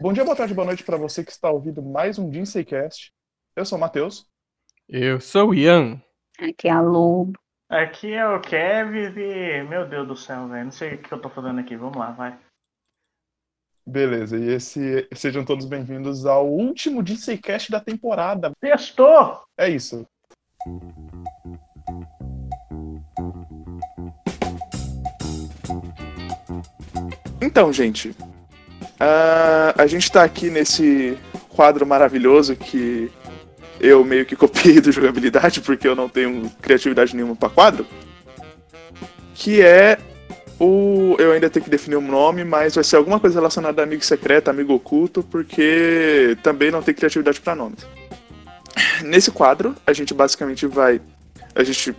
Bom dia, boa tarde, boa noite para você que está ouvindo mais um Jinseicast. Eu sou o Matheus. Eu sou o Ian. Aqui é a Lobo. Aqui é o Kevin e. Meu Deus do céu, velho. Não sei o que eu tô fazendo aqui. Vamos lá, vai. Beleza, e esse, sejam todos bem-vindos ao último Jinseicast da temporada. Testou! É isso. Então, gente, uh, a gente tá aqui nesse quadro maravilhoso que eu meio que copiei do jogabilidade porque eu não tenho criatividade nenhuma para quadro, que é o eu ainda tenho que definir um nome, mas vai ser alguma coisa relacionada a amigo secreto, amigo oculto, porque também não tem criatividade para nomes. Nesse quadro, a gente basicamente vai a gente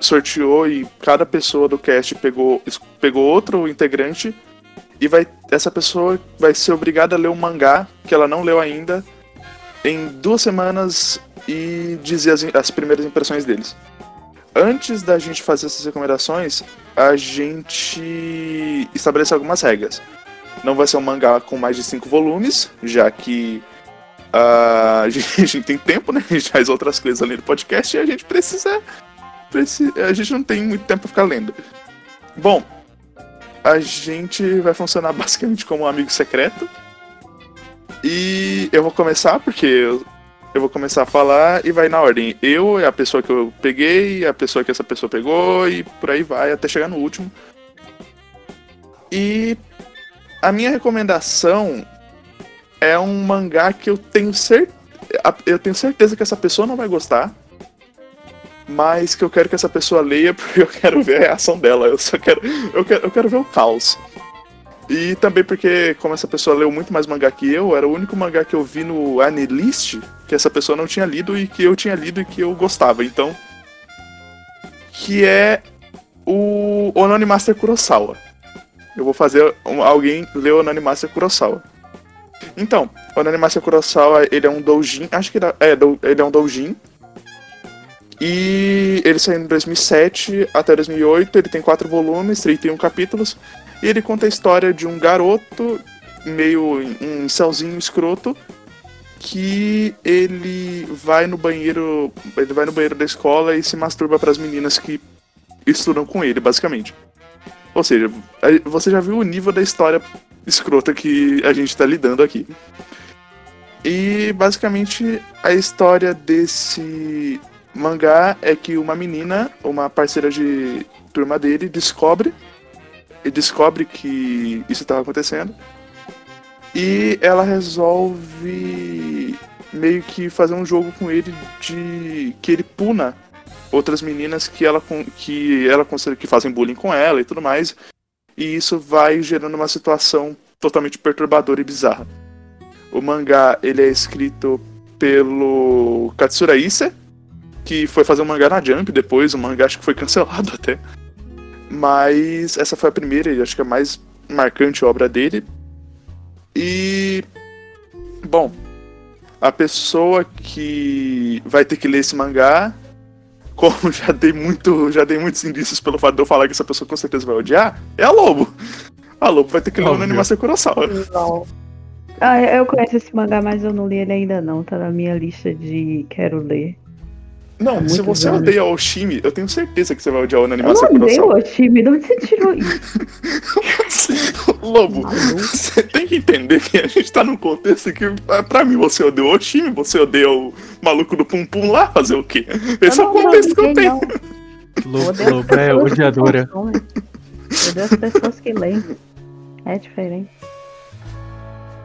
sorteou e cada pessoa do cast pegou pegou outro integrante e vai essa pessoa vai ser obrigada a ler um mangá que ela não leu ainda em duas semanas e dizer as, as primeiras impressões deles. Antes da gente fazer essas recomendações, a gente estabelece algumas regras. Não vai ser um mangá com mais de cinco volumes, já que uh, a, gente, a, gente, tem tempo, né? A gente faz outras coisas além do podcast e a gente precisa, precisa. A gente não tem muito tempo pra ficar lendo. Bom, a gente vai funcionar basicamente como um amigo secreto. E eu vou começar porque eu, vou começar a falar e vai na ordem. Eu é a pessoa que eu peguei, a pessoa que essa pessoa pegou e por aí vai até chegar no último. E a minha recomendação é um mangá que eu tenho certeza eu tenho certeza que essa pessoa não vai gostar mas que eu quero que essa pessoa leia porque eu quero ver a reação dela. Eu só quero. Eu quero, eu quero ver o caos. E também porque, como essa pessoa leu muito mais mangá que eu, era o único mangá que eu vi no Anilist que essa pessoa não tinha lido e que eu tinha lido e que eu gostava. Então. Que é o Onani Master Kurosawa. Eu vou fazer alguém ler o Onani Master Kurosawa. Então, o Onani Master Kurosawa, ele é um doujin, acho que ele é, ele é um doujin e ele saiu em 2007 até 2008, ele tem quatro volumes, 31 capítulos, e ele conta a história de um garoto, meio um céuzinho escroto, que ele vai no banheiro, ele vai no banheiro da escola e se masturba para as meninas que estudam com ele, basicamente. Ou seja, você já viu o nível da história escrota que a gente está lidando aqui. E basicamente a história desse mangá é que uma menina, uma parceira de turma dele, descobre e descobre que isso estava acontecendo. E ela resolve meio que fazer um jogo com ele de que ele puna outras meninas que ela que ela considera que fazem bullying com ela e tudo mais. E isso vai gerando uma situação totalmente perturbadora e bizarra. O mangá ele é escrito pelo Katsura Ise, que foi fazer um mangá na Jump depois, o mangá acho que foi cancelado até. Mas essa foi a primeira e acho que a mais marcante obra dele. E. Bom, a pessoa que vai ter que ler esse mangá, como já dei muito, já dei muitos indícios pelo fato de eu falar que essa pessoa com certeza vai odiar, é a Lobo. A Lobo vai ter que ler o Animação Kurosawa. Não. Ah, eu conheço esse mangá, mas eu não li ele ainda não, tá na minha lista de quero ler. Não, é se você bom. odeia o Oshimi, eu tenho certeza que você vai odiar o Animação Eu odeio o Oshimi, de onde você tirou isso? Lobo, você tem que entender que a gente tá num contexto que, ah, pra mim, você odeia o Oshimi, você odeia o maluco do Pum Pum lá, fazer o quê? Esse é o contexto que eu tenho. Lobo, Lobo é odiadora. Eu odeio as pessoas que leem. É diferente.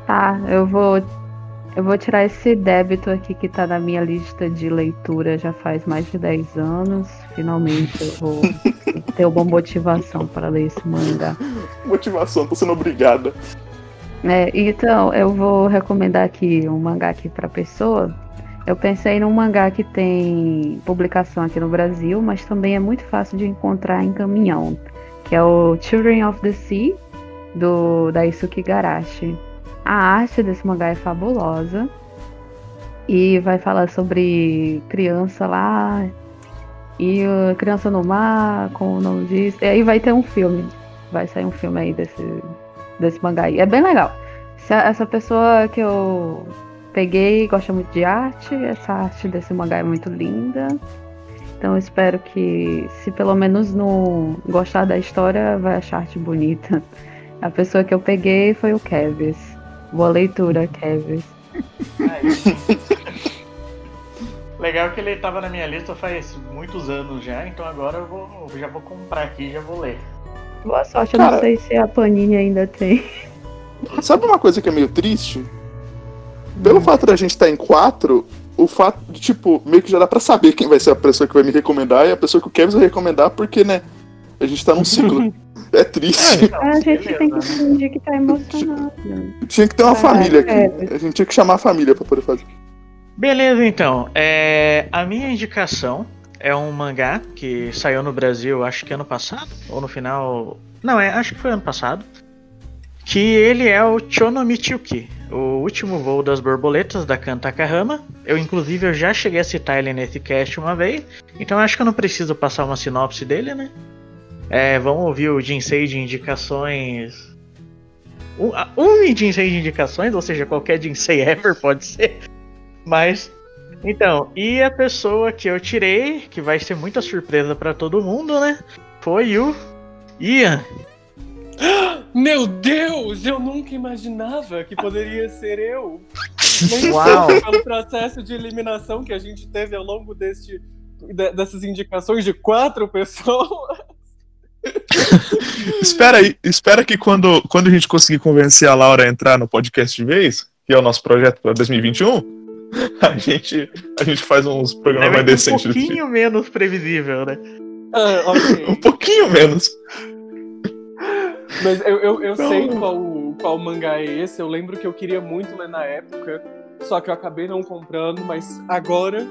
Tá, eu vou eu vou tirar esse débito aqui que tá na minha lista de leitura já faz mais de 10 anos. Finalmente eu vou ter uma motivação para ler esse mangá. Motivação, tô sendo obrigada. É, então, eu vou recomendar aqui um mangá aqui pra pessoa. Eu pensei num mangá que tem publicação aqui no Brasil, mas também é muito fácil de encontrar em caminhão, que é o Children of the Sea, do Daisuke Garashi. A arte desse mangá é fabulosa. E vai falar sobre criança lá. E uh, criança no mar, com o nome disso. E aí vai ter um filme. Vai sair um filme aí desse, desse mangá aí. É bem legal. Se a- essa pessoa que eu peguei gosta muito de arte, essa arte desse mangá é muito linda. Então espero que, se pelo menos não gostar da história, vai achar arte bonita. A pessoa que eu peguei foi o Kevis. Boa leitura, sim. Legal que ele tava na minha lista faz muitos anos já, então agora eu vou, eu já vou comprar aqui e já vou ler. Boa sorte, eu Cara- não sei se a Panini ainda tem. Sabe uma coisa que é meio triste? Pelo fato da gente estar em quatro, o fato de, tipo, meio que já dá pra saber quem vai ser a pessoa que vai me recomendar e a pessoa que o Kevin vai recomendar, porque, né, a gente tá num ciclo. É triste. Então, a gente tem que fingir que tá emocionado. Tinha que ter uma Ah, família é. aqui. A gente tinha que chamar a família pra poder fazer. Beleza, então. É, a minha indicação é um mangá que saiu no Brasil, acho que ano passado, ou no final. Não, é, acho que foi ano passado. Que ele é o Chono Michuki, o último voo das borboletas da Kantakahama. Eu, inclusive, eu já cheguei a citar ele nesse cast uma vez, então acho que eu não preciso passar uma sinopse dele, né? É, vamos ouvir o Jinsei de indicações. Um, um Jinsei de indicações, ou seja, qualquer Jinsei ever pode ser. Mas. Então, e a pessoa que eu tirei, que vai ser muita surpresa pra todo mundo, né? Foi o Ian. Meu Deus, eu nunca imaginava que poderia ser eu. Uau. pelo processo de eliminação que a gente teve ao longo deste, de- dessas indicações de quatro pessoas. Espera aí, espera que quando, quando a gente conseguir convencer a Laura a entrar no podcast de vez, que é o nosso projeto para 2021, a gente, a gente faz uns programas mais um decentes. desse pouquinho menos previsível, né? Ah, ok. tipo. Um pouquinho menos. Mas eu, eu, eu Então- sei qual, qual mangá é esse. Eu lembro que eu queria muito ler na época, só que eu acabei não comprando. Mas agora,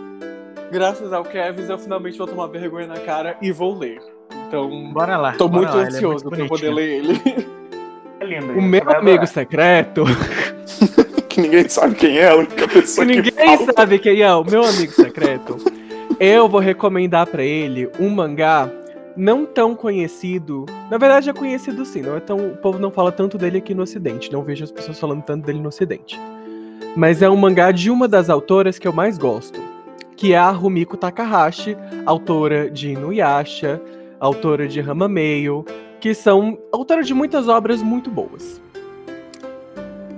graças ao Kevin, eu finalmente vou tomar vergonha na cara e vou ler. Então, Bora lá. tô bora muito lá, é ansioso muito pra eu poder ler ele. É lindo, O meu amigo adorar. secreto. Que ninguém sabe quem é, a única pessoa que Ninguém fala. sabe quem é o meu amigo secreto. Eu vou recomendar pra ele um mangá não tão conhecido. Na verdade é conhecido sim, não é tão, o povo não fala tanto dele aqui no ocidente, não vejo as pessoas falando tanto dele no ocidente. Mas é um mangá de uma das autoras que eu mais gosto, que é a Rumiko Takahashi, autora de Inuyasha, autora de Ramameio, que são autora de muitas obras muito boas.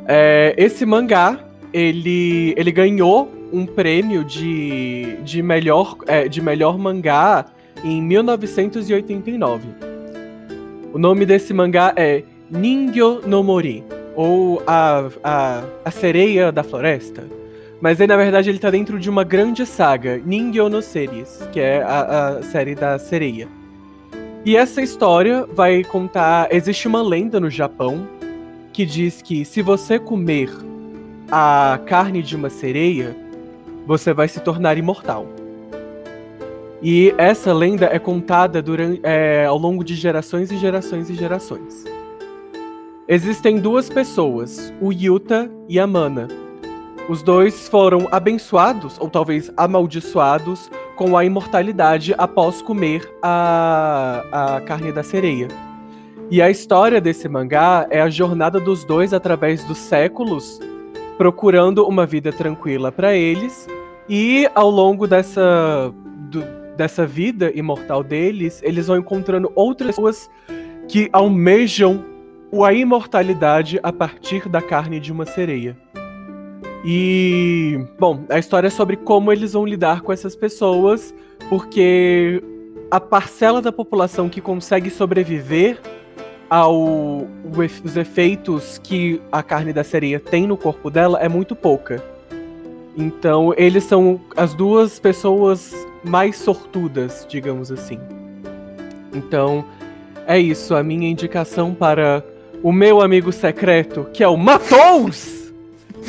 É, esse mangá, ele, ele ganhou um prêmio de, de, melhor, é, de melhor mangá em 1989. O nome desse mangá é Ningyo no Mori, ou a, a, a Sereia da Floresta. Mas aí, na verdade, ele tá dentro de uma grande saga, Ningyo no Series, que é a, a série da sereia. E essa história vai contar. Existe uma lenda no Japão que diz que se você comer a carne de uma sereia, você vai se tornar imortal. E essa lenda é contada durante, é, ao longo de gerações e gerações e gerações. Existem duas pessoas, o Yuta e a Mana. Os dois foram abençoados, ou talvez amaldiçoados, com a imortalidade após comer a, a carne da sereia. E a história desse mangá é a jornada dos dois através dos séculos, procurando uma vida tranquila para eles, e ao longo dessa, do- dessa vida imortal deles, eles vão encontrando outras pessoas que almejam a imortalidade a partir da carne de uma sereia. E, bom, a história é sobre como eles vão lidar com essas pessoas, porque a parcela da população que consegue sobreviver ao o efe- os efeitos que a carne da sereia tem no corpo dela é muito pouca. Então, eles são as duas pessoas mais sortudas, digamos assim. Então, é isso, a minha indicação para o meu amigo secreto, que é o Matous!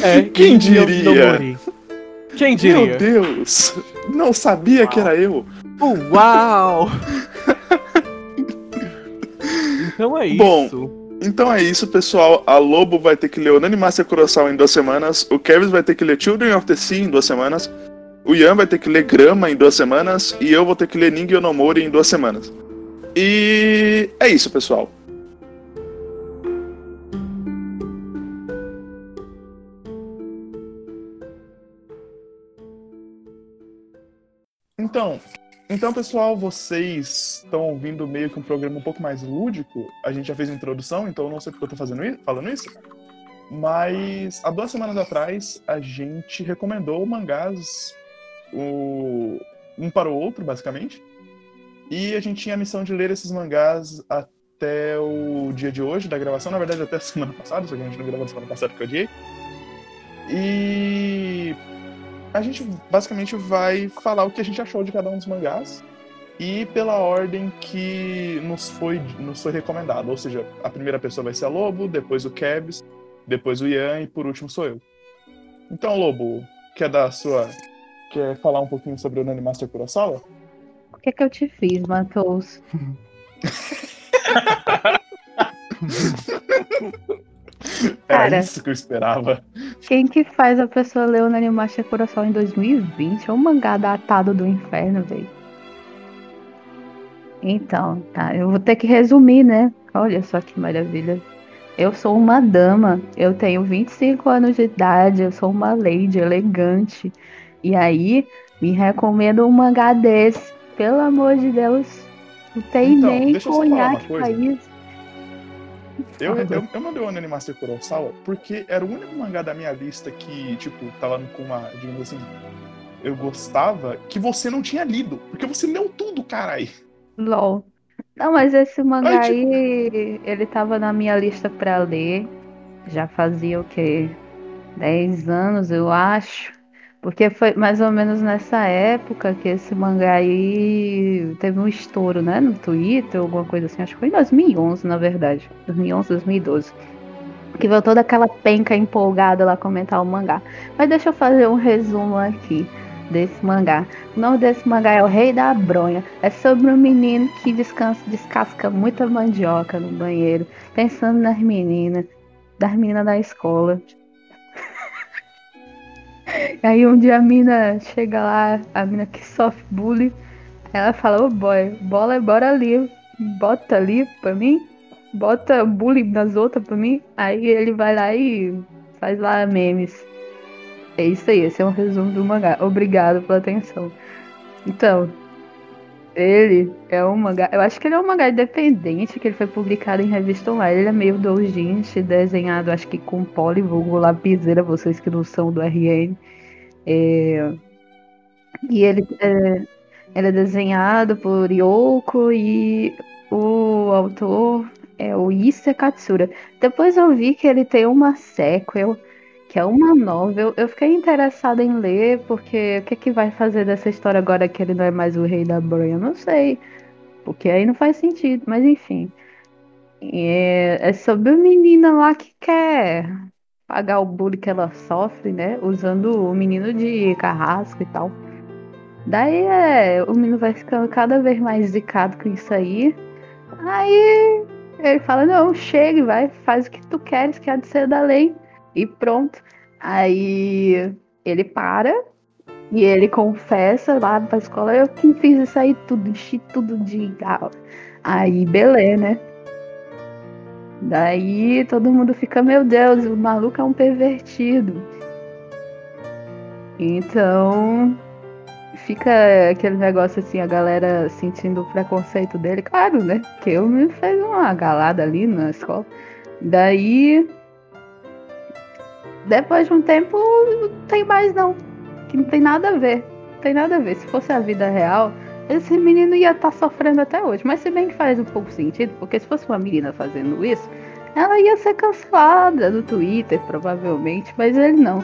É Quem diria? Quem diria? Meu Deus! Não sabia que era eu. Uau! então é Bom, isso. Então é isso, pessoal. A Lobo vai ter que ler Onanimacia Kurosawa em duas semanas. O Kevin vai ter que ler Children of the Sea em duas semanas. O Ian vai ter que ler Grama em duas semanas. E eu vou ter que ler Ningyo no Mori em duas semanas. E é isso, pessoal. Então, então, pessoal, vocês estão ouvindo meio que um programa um pouco mais lúdico. A gente já fez a introdução, então eu não sei porque eu tô fazendo isso, falando isso. Mas há duas semanas atrás a gente recomendou mangás o... um para o outro, basicamente. E a gente tinha a missão de ler esses mangás até o dia de hoje da gravação, na verdade até a semana passada, só que a gente não gravou na semana passada porque eu odiei. E a gente basicamente vai falar o que a gente achou de cada um dos mangás e pela ordem que nos foi, nos foi recomendado. Ou seja, a primeira pessoa vai ser a Lobo, depois o Kebs, depois o Ian e por último sou eu. Então, Lobo, quer dar a sua. Quer falar um pouquinho sobre o Nani Master Kurosawa? O que é que eu te fiz, Matheus? Era Cara. isso que eu esperava. Quem que faz a pessoa ler o Nanimacha Coração em 2020? É um mangá datado do inferno, velho. Então, tá, eu vou ter que resumir, né? Olha só que maravilha. Eu sou uma dama, eu tenho 25 anos de idade, eu sou uma lady elegante. E aí, me recomendo um mangá desse. Pelo amor de Deus. Não tem Então, nem conhaque pra isso. Eu, eu, eu mandei o Anime Master Kurosawa porque era o único mangá da minha lista que, tipo, tava com uma, digamos assim, eu gostava que você não tinha lido. Porque você leu tudo, carai. LOL. Não, mas esse mangá Ai, tipo- aí, ele tava na minha lista pra ler. Já fazia o quê? 10 anos, eu acho. Porque foi mais ou menos nessa época que esse mangá aí teve um estouro, né? No Twitter, alguma coisa assim. Acho que foi em 2011, na verdade. 2011, 2012. Que veio toda aquela penca empolgada lá comentar o mangá. Mas deixa eu fazer um resumo aqui desse mangá. O nome desse mangá é O Rei da Bronha. É sobre um menino que descansa, descasca muita mandioca no banheiro, pensando nas meninas, das meninas da escola. Aí um dia a mina chega lá, a mina que sofre bullying, ela fala, ô boy, bola, bora ali, bota ali pra mim, bota bullying nas outras pra mim. Aí ele vai lá e faz lá memes. É isso aí, esse é um resumo do mangá. Obrigado pela atenção. Então, ele é um mangá. Eu acho que ele é um mangá independente, que ele foi publicado em revista online. Ele é meio doujinshi, desenhado, acho que com poli, vulgo lapiseira, vocês que não são do RN. É, E ele é... ele é desenhado por Yoko e o autor é o Issa Katsura. Depois eu vi que ele tem uma sequel que é uma novel. Eu fiquei interessada em ler, porque o que, que vai fazer dessa história agora que ele não é mais o rei da Bronha? Eu não sei. Porque aí não faz sentido, mas enfim. É, é sobre uma menina lá que quer pagar o bullying que ela sofre, né? Usando o menino de carrasco e tal. Daí é, o menino vai ficando cada vez mais zicado com isso aí. Aí ele fala, não, chega, vai, faz o que tu queres, que há de ser da lei. E pronto. Aí ele para e ele confessa lá pra escola, eu que fiz isso aí tudo, enchi tudo de. Aí, beleza, né? Daí todo mundo fica, meu Deus, o maluco é um pervertido. Então fica aquele negócio assim, a galera sentindo o preconceito dele, claro, né? Que eu me fez uma galada ali na escola. Daí depois de um tempo, não tem mais não. Que não tem nada a ver. Não tem nada a ver. Se fosse a vida real, esse menino ia estar sofrendo até hoje. Mas se bem que faz um pouco sentido, porque se fosse uma menina fazendo isso, ela ia ser cancelada no Twitter, provavelmente, mas ele não.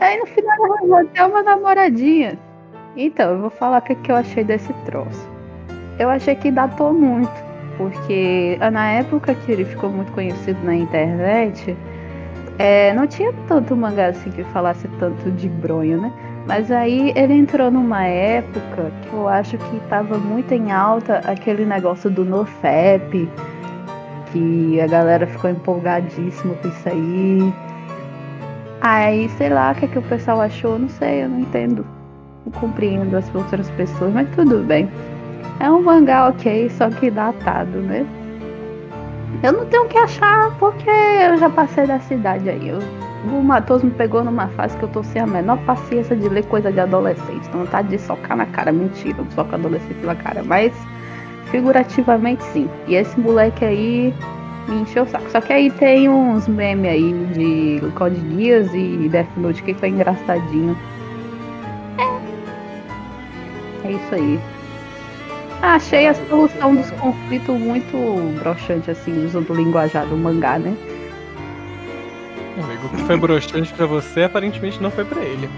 Aí no final ela arranjou até uma namoradinha. Então, eu vou falar o que, que eu achei desse troço. Eu achei que datou muito porque na época que ele ficou muito conhecido na internet, é, não tinha tanto mangá assim que falasse tanto de bronho, né? Mas aí ele entrou numa época que eu acho que estava muito em alta aquele negócio do NoFap, que a galera ficou empolgadíssima com isso aí. Aí, sei lá, o que, é que o pessoal achou, não sei, eu não entendo. Não compreendo as outras pessoas, mas tudo bem. É um mangá ok, só que datado, né? Eu não tenho o que achar porque eu já passei da cidade aí. Eu o Matheus me pegou numa fase que eu tô sem a menor paciência de ler coisa de adolescente. Então tá de socar na cara. Mentira, não soco adolescente na cara. Mas figurativamente sim. E esse moleque aí me encheu o saco. Só que aí tem uns memes aí de Code Geass e Death Note que foi engraçadinho. É. É isso aí. Achei a solução dos conflitos muito broxante, assim, usando o linguajar do mangá, né? Amigo, o que foi broxante pra você, aparentemente não foi pra ele.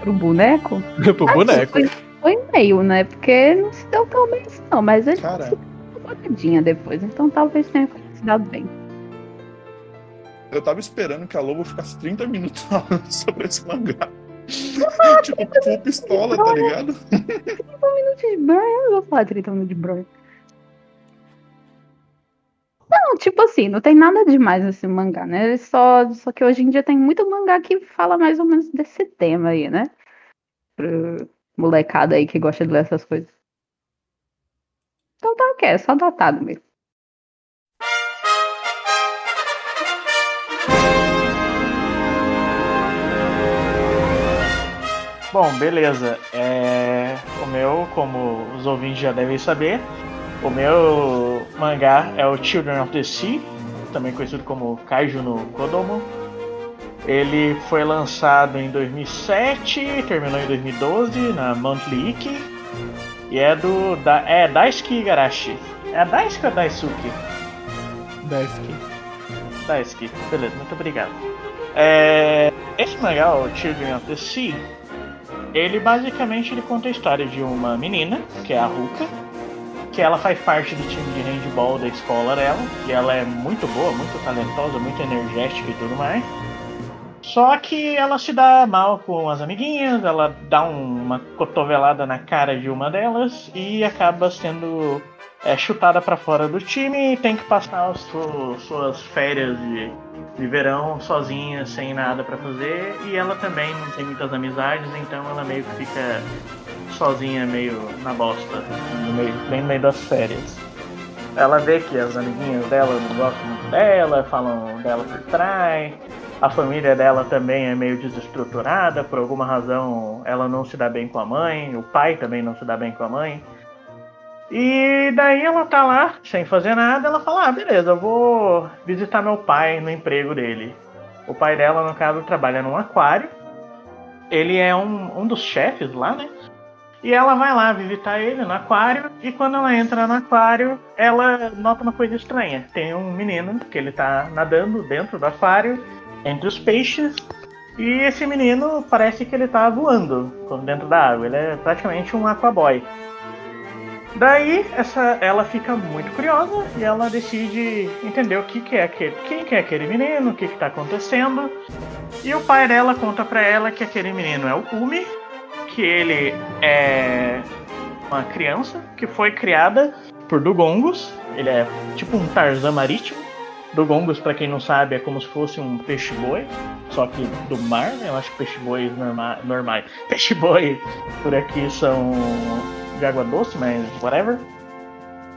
Pro boneco? Pro boneco. Foi, foi meio, né? Porque não se deu tão bem assim, não. Mas ele Cara. se deu depois. Então talvez tenha se dado bem. Eu tava esperando que a Lobo ficasse 30 minutos falando sobre esse mangá. tipo, full pistola, tá ligado? 30 minutos de Burn, eu vou falar 30 minutos de Burn. Não, tipo assim, não tem nada demais nesse mangá, né? Só, só que hoje em dia tem muito mangá que fala mais ou menos desse tema aí, né? Pro molecada aí que gosta de ler essas coisas. Então tá ok, é só datado mesmo. Bom, beleza. É, O meu, como os ouvintes já devem saber, o meu mangá é o Children of the Sea, também conhecido como Kaiju no Kodomo. Ele foi lançado em 2007, terminou em 2012 na Monthly Ikki. E é do da, é Daisuke Igarashi. É a Daisuke ou Daisuke? Daisuke. Daisuke, beleza, muito obrigado. É, esse mangá, o Children of the Sea, ele basicamente ele conta a história de uma menina, que é a Ruka, que ela faz parte do time de handball da escola dela, e ela é muito boa, muito talentosa, muito energética e tudo mais. Só que ela se dá mal com as amiguinhas, ela dá um- uma cotovelada na cara de uma delas e acaba sendo é, chutada pra fora do time e tem que passar as su- suas férias de, de verão sozinha, sem nada pra fazer. E ela também não tem muitas amizades, então ela meio que fica sozinha, meio na bosta, no meio, bem no meio das férias. Ela vê que as amiguinhas dela não gostam muito dela, falam dela por trás. A família dela também é meio desestruturada, por alguma razão ela não se dá bem com a mãe, o pai também não se dá bem com a mãe. E daí ela tá lá, sem fazer nada, ela fala, ah, beleza, eu vou visitar meu pai no emprego dele. O pai dela, no caso, trabalha num aquário. Ele é um, um dos chefes lá, né? E ela vai lá visitar ele no aquário. E quando ela entra no aquário, ela nota uma coisa estranha. Tem um menino que ele tá nadando dentro do aquário, entre os peixes. E esse menino parece que ele tá voando dentro da água. Ele é praticamente um aquaboy. Daí essa, ela fica muito curiosa e ela decide entender o que, que é aquele, quem que é aquele menino, o que está acontecendo. E o pai dela conta pra ela que aquele menino é o Kumi, que ele é uma criança que foi criada por Dugongos. Ele é tipo um Tarzan marítimo. Dugongos, pra quem não sabe, é como se fosse um peixe-boi, só que do mar, né? Eu acho que peixe-bois norma normais. Peixe-boi por aqui são de água doce, mas whatever.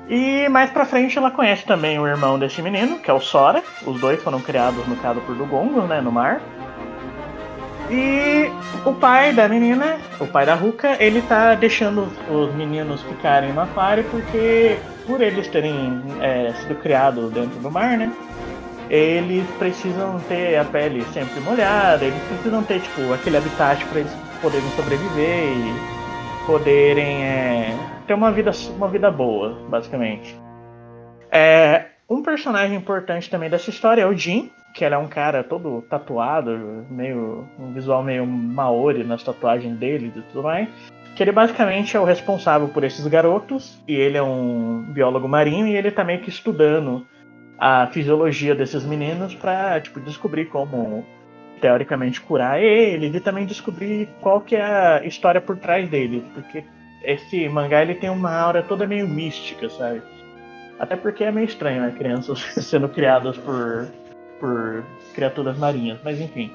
E mais pra frente ela conhece também o irmão desse menino, que é o Sora. Os dois foram criados, no caso, por Dugongos, né, no mar. E o pai da menina, o pai da Ruka, ele tá deixando os meninos ficarem no aquário porque, por eles terem é, sido criados dentro do mar, né? Eles precisam ter a pele sempre molhada, eles precisam ter, tipo, aquele habitat para eles poderem sobreviver e poderem é, ter uma vida, uma vida boa, basicamente. É, um personagem importante também dessa história é o Jin, que ele é um cara todo tatuado, meio um visual meio maori nas tatuagens dele e tudo mais. Que ele basicamente é o responsável por esses garotos, e ele é um biólogo marinho, e ele tá meio que estudando a fisiologia desses meninos pra, tipo, descobrir como teoricamente curar eles e também descobrir qual que é a história por trás deles, porque esse mangá ele tem uma aura toda meio mística, sabe? Até porque é meio estranho, né? Crianças sendo criadas por, por criaturas marinhas, mas enfim.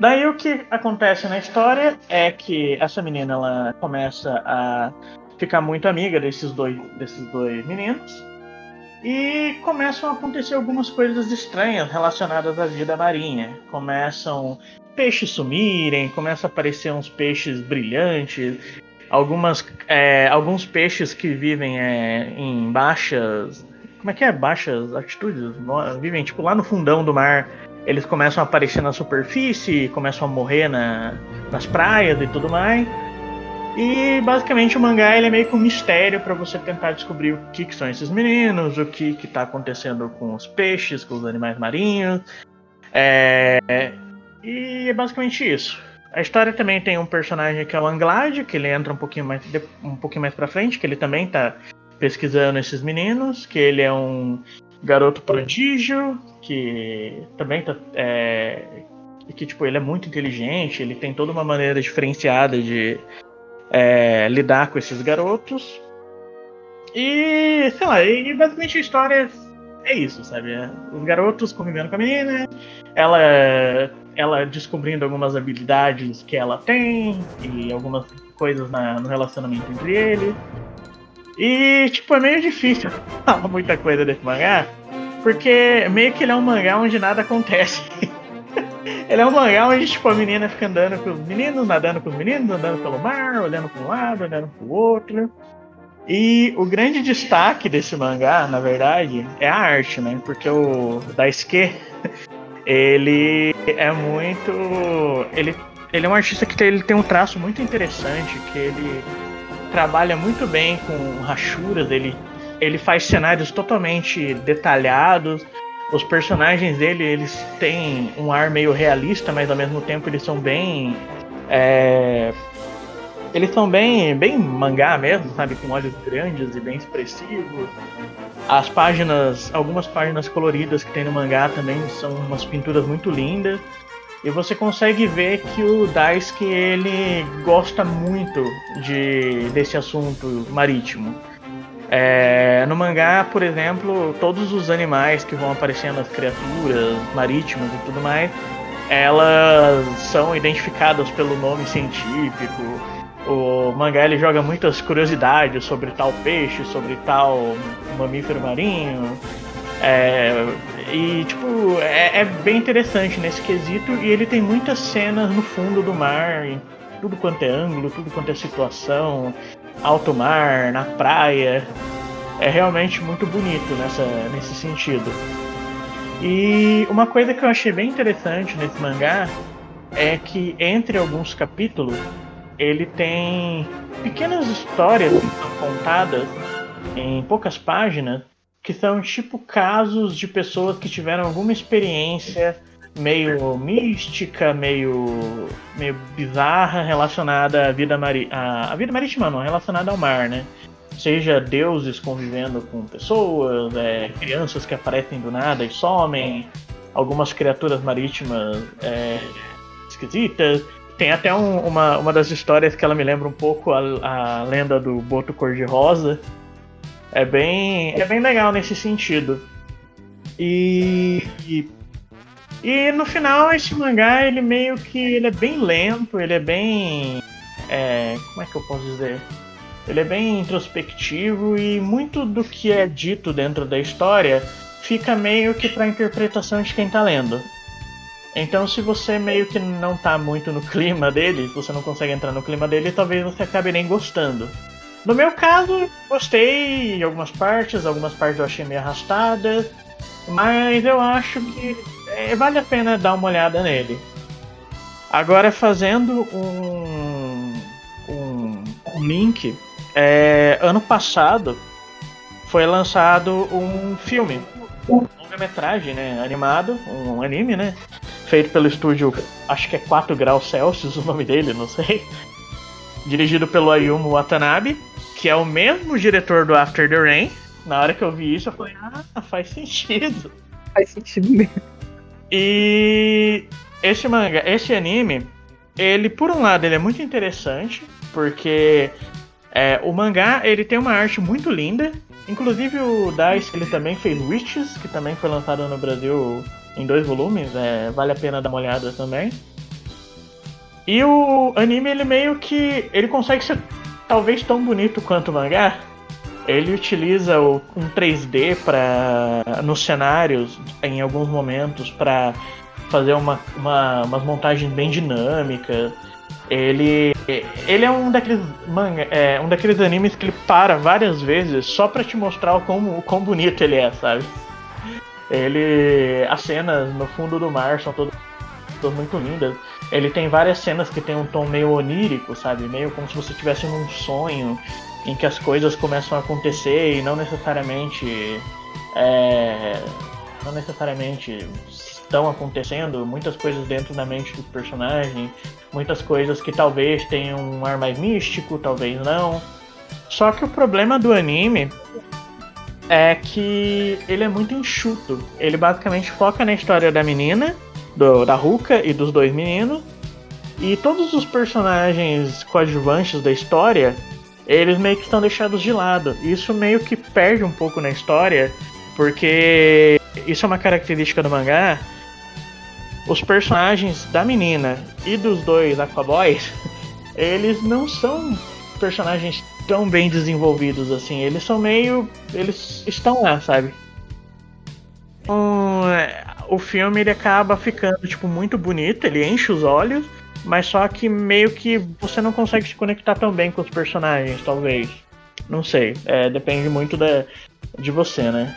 Daí o que acontece na história é que essa menina ela começa a ficar muito amiga desses dois, desses dois meninos. E começam a acontecer algumas coisas estranhas relacionadas à vida marinha. Começam peixes sumirem, começam a aparecer uns peixes brilhantes, algumas, é, alguns peixes que vivem é, em baixas. Como é que é? Baixas altitudes? Vivem tipo lá no fundão do mar. Eles começam a aparecer na superfície, começam a morrer na, nas praias e tudo mais. E basicamente o mangá ele é meio que um mistério para você tentar descobrir o que, que, são esses meninos, o que está acontecendo com os peixes, com os animais marinhos. É... E é basicamente isso. A história também tem um personagem que é o Anglade, que ele entra um pouquinho mais um pouquinho mais para frente, que ele também está pesquisando esses meninos, que ele é um garoto prodígio, que também tá é, que tipo ele é muito inteligente, ele tem toda uma maneira diferenciada de é, lidar com esses garotos. E, sei lá, e basicamente a história é isso, sabe? É, os garotos convivendo com a menina, ela, ela descobrindo algumas habilidades que ela tem e algumas coisas na, no relacionamento entre eles. E, tipo, é meio difícil falar muita coisa desse mangá, porque meio que ele é um mangá onde nada acontece. Ele é um mangá onde, tipo, a menina fica andando com os meninos, nadando com os meninos, andando pelo mar, olhando para um lado, olhando para o outro. E o grande destaque desse mangá, na verdade, é a arte, né? Porque o Daisuke, ele é muito. Ele, ele é um artista que tem, ele tem um traço muito interessante, que ele trabalha muito bem com rachuras, ele, ele faz cenários totalmente detalhados os personagens dele, eles têm um ar meio realista, mas ao mesmo tempo eles são bem. É... Eles são bem, bem mangá mesmo, sabe? Com olhos grandes e bem expressivos. As páginas, algumas páginas coloridas que tem no mangá também são umas pinturas muito lindas. E você consegue ver que o Daisuke ele gosta muito de, desse assunto marítimo. É, no mangá, por exemplo, todos os animais que vão aparecendo, as criaturas marítimas e tudo mais, elas são identificadas pelo nome científico. O mangá ele joga muitas curiosidades sobre tal peixe, sobre tal mamífero marinho. É, e tipo, é, é, bem interessante nesse quesito e ele tem muitas cenas no fundo do mar, em tudo quanto é ângulo, tudo quanto é situação alto mar, na praia. É realmente muito bonito nessa, nesse sentido. E uma coisa que eu achei bem interessante nesse mangá é que entre alguns capítulos ele tem pequenas histórias são contadas em poucas páginas que são tipo casos de pessoas que tiveram alguma experiência meio mística, meio, meio bizarra relacionada à vida, mari à, à vida marítima, não, relacionada ao mar, né? Seja deuses convivendo com pessoas, é, crianças que aparecem do nada e somem, algumas criaturas marítimas é, esquisitas. Tem até um, uma, uma das histórias que ela me lembra um pouco a, a lenda do Boto Cor-de-Rosa. É bem, é bem legal nesse sentido. E, e e no final esse mangá, ele meio que ele é bem lento, ele é bem. É, como é que eu posso dizer? Ele é bem introspectivo e muito do que é dito dentro da história fica meio que para interpretação de quem tá lendo. Então, se você meio que não tá muito no clima dele, se você não consegue entrar no clima dele, talvez você acabe nem gostando. No meu caso, gostei em algumas partes, algumas partes eu achei meio arrastadas, mas eu acho que é, vale a pena dar uma olhada nele. Agora fazendo um, um, um link, é, ano passado foi lançado um filme, um longa-metragem, né, animado, um anime, né, feito pelo estúdio, acho que é 4 graus Celsius o nome dele, não sei, dirigido pelo Ayumu Watanabe, que é o mesmo diretor do After the Rain. Na hora que eu vi isso, eu falei, ah, faz sentido. Faz sentido mesmo. E esse manga, esse anime, ele por um lado ele é muito interessante, porque é, o mangá ele tem uma arte muito linda. Inclusive o Dice ele também fez Witches, que também foi lançado no Brasil em dois volumes, é, vale a pena dar uma olhada também. E o anime ele meio que ele consegue ser talvez tão bonito quanto o mangá, Ele utiliza o, um 3D para nos cenários, em alguns momentos, para fazer uma, uma, umas montagens bem dinâmicas. Ele, ele é um daqueles manga, é, um daqueles animes que ele para várias vezes só para te mostrar o quão, o quão bonito ele é, sabe? Ele. As cenas no fundo do mar são todas, todas muito lindas. Ele tem várias cenas que tem um tom meio onírico, sabe? Meio como se você estivesse num sonho em que as coisas começam a acontecer e não necessariamente. É, não necessariamente estão acontecendo, muitas coisas dentro da mente do personagem, muitas coisas que talvez tenham um ar mais místico, talvez não. Só que o problema do anime é que ele é muito enxuto. Ele basicamente foca na história da menina, do, da Ruka e dos dois meninos. E todos os personagens coadjuvantes da história, eles meio que estão deixados de lado. Isso meio que perde um pouco na história, porque isso é uma característica do mangá. Os personagens da menina e dos dois Aquaboys, eles não são personagens tão bem desenvolvidos assim. Eles são meio. Eles estão lá, sabe? Um, o filme ele acaba ficando tipo muito bonito, ele enche os olhos, mas só que meio que você não consegue se conectar tão bem com os personagens, talvez. Não sei, é, depende muito da, de você, né?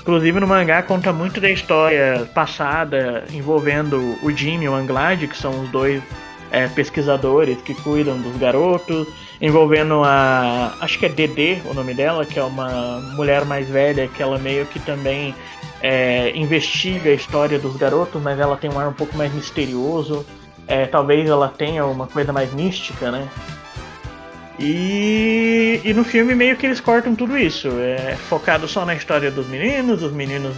Inclusive no mangá conta muito da história passada envolvendo o Jimmy e o Anglad, que são os dois é, pesquisadores que cuidam dos garotos, envolvendo a. Acho que é Dedê o nome dela, que é uma mulher mais velha que ela meio que também é, investiga a história dos garotos, mas ela tem um ar um pouco mais misterioso. É, talvez ela tenha uma coisa mais mística, né? E, e no filme meio que eles cortam tudo isso. É focado só na história dos meninos, os meninos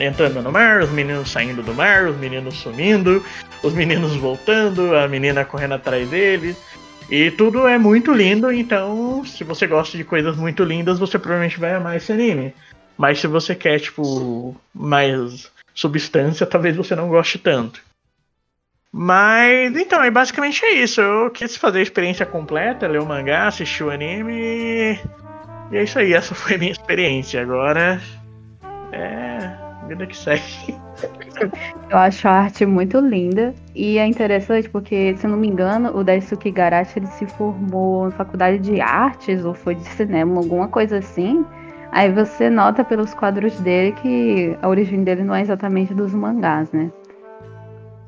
entrando no mar, os meninos saindo do mar, os meninos sumindo, os meninos voltando, a menina correndo atrás deles. E tudo é muito lindo, então se você gosta de coisas muito lindas, você provavelmente vai amar esse anime. Mas se você quer, tipo, mais substância, talvez você não goste tanto. Mas então, é basicamente é isso. Eu quis fazer a experiência completa, ler o mangá, assistir o anime e... e é isso aí. Essa foi a minha experiência. Agora é vida que segue. Eu acho a arte muito linda e é interessante porque, se não me engano, o Daisuke Garashi ele se formou na faculdade de artes ou foi de cinema, alguma coisa assim. Aí você nota pelos quadros dele que a origem dele não é exatamente dos mangás, né?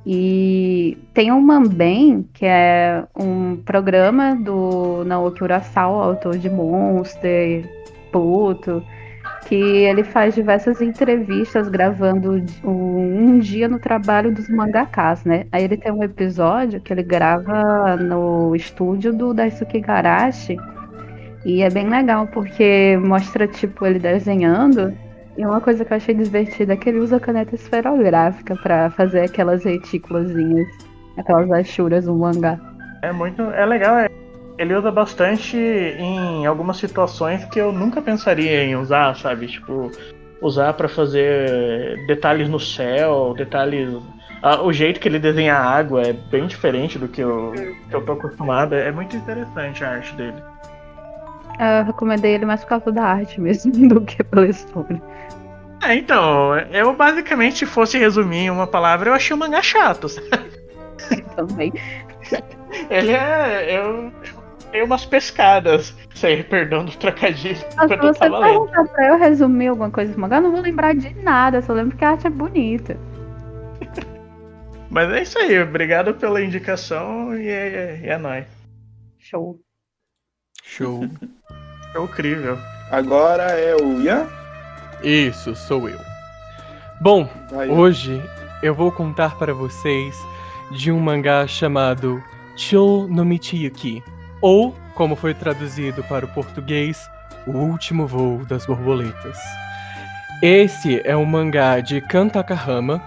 E tem o Manben, que é um programa do Naoki Urasawa, autor de Monster, Puto, que ele faz diversas entrevistas gravando um dia no trabalho dos mangakas, né? Aí ele tem um episódio que ele grava no estúdio do Daisuke Garashi, e é bem legal porque mostra tipo ele desenhando e uma coisa que eu achei divertida é que ele usa caneta esferográfica para fazer aquelas retículazinhas, aquelas achuras no mangá. É muito. É legal, é, ele usa bastante em algumas situações que eu nunca pensaria em usar, sabe? Tipo, usar para fazer detalhes no céu, detalhes. Ah, o jeito que ele desenha a água é bem diferente do que eu, que eu tô acostumado. É muito interessante a arte dele. Eu recomendei ele mais por causa da arte mesmo do que pela história. É, então, eu basicamente, fosse resumir em uma palavra, eu achei o mangá chato, sabe? Também. Ele é. Eu, dei umas pescadas, sei, perdão do trocadilho. Mas se você perguntar pra eu resumir alguma coisa do mangá, eu não vou lembrar de nada, só lembro que a arte é bonita. Mas é isso aí, obrigado pela indicação e é, é, é nóis. Show. Show. É incrível. Agora é o Ian? Isso, sou eu. Bom, Vai, hoje eu vou contar para vocês de um mangá chamado Chou no Michiyuki, ou, como foi traduzido para o português, O Último Voo das Borboletas. Esse é um mangá de Kan Takahama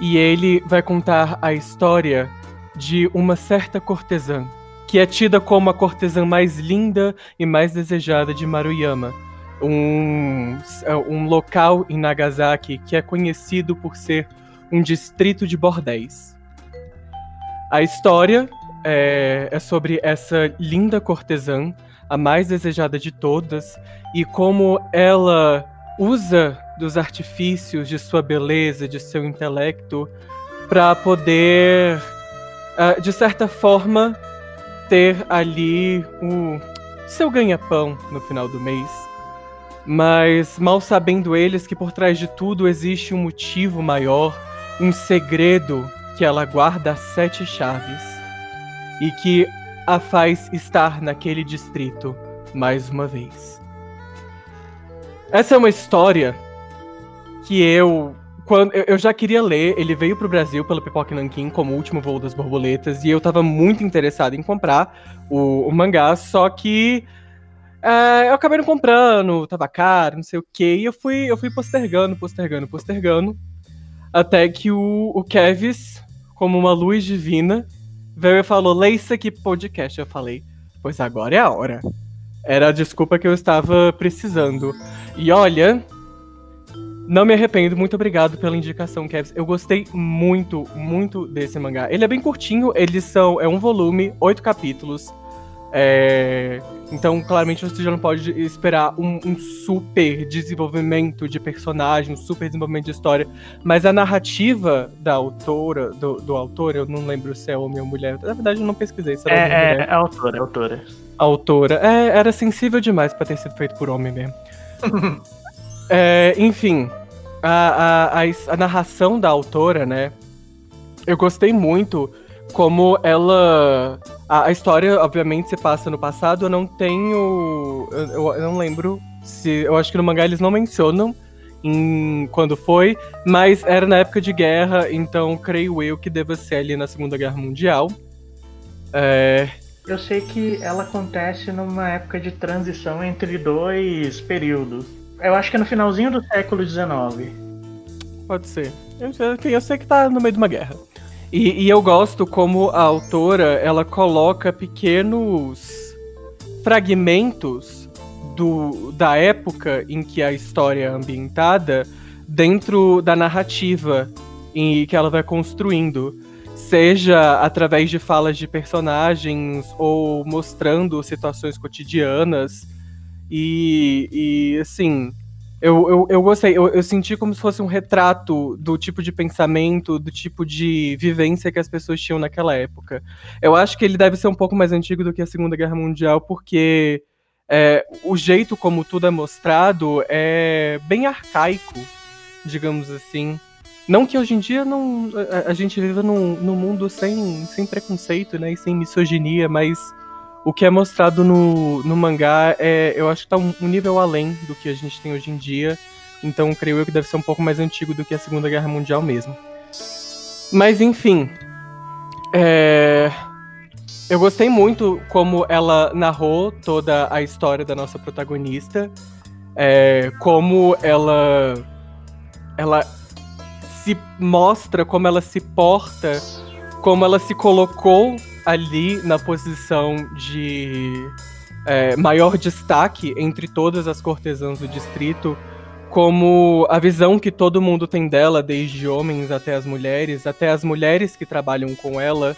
e ele vai contar a história de uma certa cortesã, que é tida como a cortesã mais linda e mais desejada de Maruyama, um, um local em Nagasaki que é conhecido por ser um distrito de bordéis. A história é, é sobre essa linda cortesã a mais desejada de todas, e como ela usa dos artifícios de sua beleza, de seu intelecto, para poder, uh, de certa forma, ter ali o seu ganha-pão no final do mês. Mas mal sabendo eles que por trás de tudo existe um motivo maior, um segredo que ela guarda as sete chaves e que a faz estar naquele distrito mais uma vez. Essa é uma história que eu quando eu já queria ler, ele veio pro Brasil pelo Pipoca Nankin como o último voo das borboletas e eu tava muito interessado em comprar o, o mangá, só que é, eu acabei não comprando, tava caro, não sei o que, e eu fui, eu fui postergando, postergando, postergando, até que o, o Kevis, como uma luz divina, veio e falou: Lê isso aqui podcast. Eu falei: Pois agora é a hora. Era a desculpa que eu estava precisando. E olha, não me arrependo, muito obrigado pela indicação, Kevs. Eu gostei muito, muito desse mangá. Ele é bem curtinho, eles são. É um volume, oito capítulos. É, então, claramente, você já não pode esperar um, um, super desenvolvimento de personagem, um super desenvolvimento de história. Mas a narrativa da autora, do, do autor, eu não lembro se é homem ou mulher. Na verdade, eu não pesquisei se é, é. É, autora, é autora. A autora. É, era sensível demais para ter sido feito por homem mesmo. é, enfim, a, a, a, a narração da autora, né? Eu gostei muito como ela. A, a, história, obviamente, se passa no passado. Eu não tenho. Eu, eu, não lembro se. Eu acho que no mangá eles não mencionam em quando foi, mas era na época de guerra, então creio eu que deva ser ali na Segunda Guerra Mundial. É... Eu sei que ela acontece numa época de transição entre dois períodos. Eu acho que é no finalzinho do século XIX. Pode ser. Eu, eu sei que tá no meio de uma guerra. E, e, eu gosto como a autora ela coloca pequenos fragmentos do, da época em que a história é ambientada dentro da narrativa em que ela vai construindo. Seja através de falas de personagens ou mostrando situações cotidianas. E, e assim, eu, eu, eu gostei, eu, eu senti como se fosse um retrato do tipo de pensamento, do tipo de vivência que as pessoas tinham naquela época. Eu acho que ele deve ser um pouco mais antigo do que a Segunda Guerra Mundial, porque é, o jeito como tudo é mostrado é bem arcaico, digamos assim. Não que hoje em dia não, a, a gente viva num, num mundo sem, sem preconceito né, e sem misoginia, mas o que é mostrado no, no mangá é, eu acho que tá um, um, nível além do que a gente tem hoje em dia. Então creio eu que deve ser um pouco mais antigo do que a Segunda Guerra Mundial mesmo. Mas enfim. É... Eu gostei muito como ela narrou toda a história da nossa protagonista. É, como ela. Ela se mostra, como ela se porta, como ela se colocou ali na posição de é, maior destaque entre todas as cortesãs do distrito, como a visão que todo mundo tem dela, desde homens até as mulheres, até as mulheres que trabalham com ela,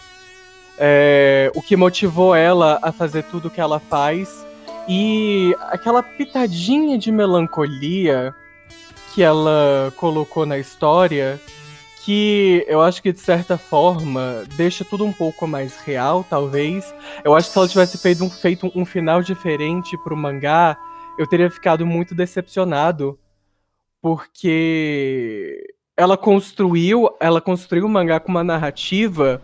é, o que motivou ela a fazer tudo o que ela faz e aquela pitadinha de melancolia que ela colocou na história que eu acho que de certa forma deixa tudo um pouco mais real, talvez. Eu acho que se ela tivesse feito um, feito um final diferente pro mangá, eu teria ficado muito decepcionado, porque ela construiu, ela construiu o mangá com uma narrativa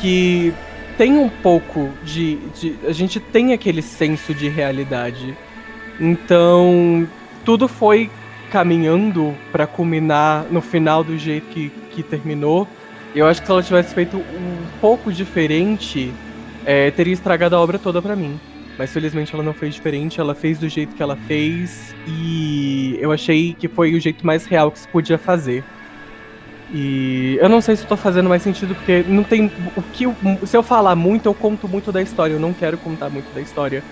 que tem um pouco de, de a gente tem aquele senso de realidade. Então, tudo foi caminhando para culminar no final do jeito que, que terminou. Eu acho que se ela tivesse feito um pouco diferente, é, teria estragado a obra toda para mim. Mas felizmente ela não fez diferente, ela fez do jeito que ela fez e eu achei que foi o jeito mais real que se podia fazer. E eu não sei se estou fazendo mais sentido, porque não tem. O que se eu falar muito, eu conto muito da história. Eu não quero contar muito da história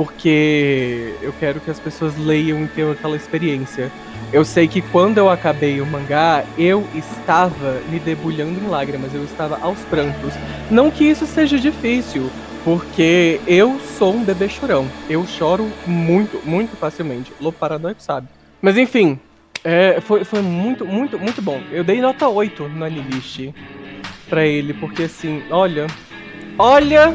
porque eu quero que as pessoas leiam e tenham aquela experiência. Eu sei que quando eu acabei o mangá, eu estava me debulhando em lágrimas, eu estava aos prantos. Não que isso seja difícil, Porque eu sou um bebê chorão. Eu choro muito, muito facilmente. Lobo paranoico sabe. Mas enfim, é, foi, foi muito, muito, muito bom. Eu dei nota 8 no Anilist pra ele, porque assim, olha. Olha!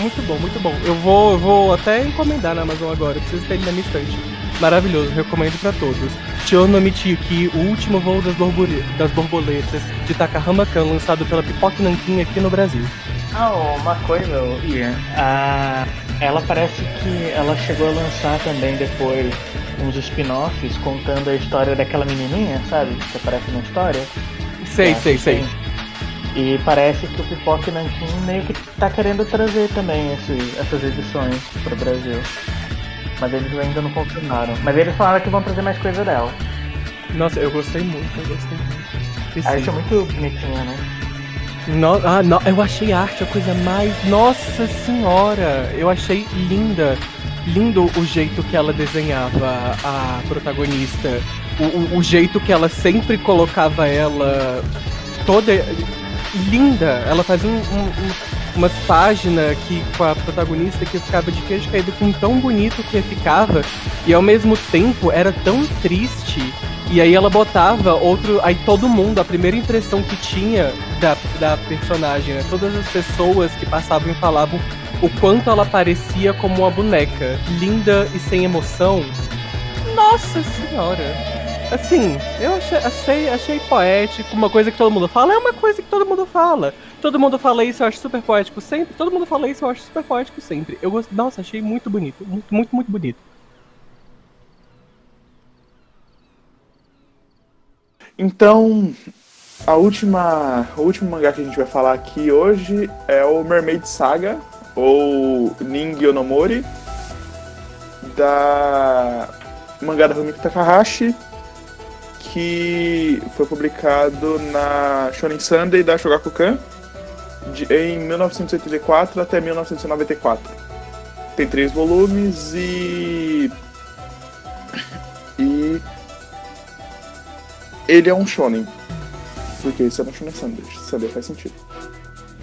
Muito bom, muito bom. Eu vou, eu vou até encomendar na Amazon agora, preciso ter ele na minha estante. Maravilhoso, recomendo pra todos. Chonomichiki, o último voo das, borbole das borboletas, de Takahama-kan, lançado pela Pipoque Nankin aqui no Brasil. Ah, uma coisa, Ian. Ah, ela parece que ela chegou a lançar também depois uns spin-offs contando a história daquela menininha, sabe? Que aparece na história. Sei, sei, sei. E parece que o Pipoque Nankin meio que tá querendo trazer também esse, essas edições pro Brasil. Mas eles ainda não confirmaram. Mas eles falaram que vão trazer mais coisa dela. Nossa, eu gostei muito, eu gostei muito. A arte é muito bonitinha, né? No, ah, no, eu achei a arte a coisa mais. Nossa senhora! Eu achei linda. Lindo o jeito que ela desenhava a protagonista. O, o, o jeito que ela sempre colocava ela toda linda. Ela fazia um, um, umas páginas que, com a protagonista que ficava de queijo caído com tão bonito que ficava. E ao mesmo tempo era tão triste. E aí ela botava outro. Aí todo mundo, a primeira impressão que tinha da, da personagem, né? Todas as pessoas que passavam e falavam o quanto ela parecia como uma boneca. Linda e sem emoção. Nossa senhora! Assim, eu achei, achei, achei poético, uma coisa que todo mundo fala, é uma coisa que todo mundo fala. Todo mundo fala isso, eu acho super poético sempre. Todo mundo fala isso, eu acho super poético sempre. Eu gosto, nossa, achei muito bonito, muito, muito, muito bonito. Então, a última, o último mangá que a gente vai falar aqui hoje é o Mermaid Saga, ou Ning Yonomori, da mangá da Rumiko Takahashi, que foi publicado na Shonen Sunday da Shogakukan de, em 1984 até 1994. Tem três volumes e. E. Ele é um shonen. Porque isso é uma Shonen Sunday. Sunday faz sentido.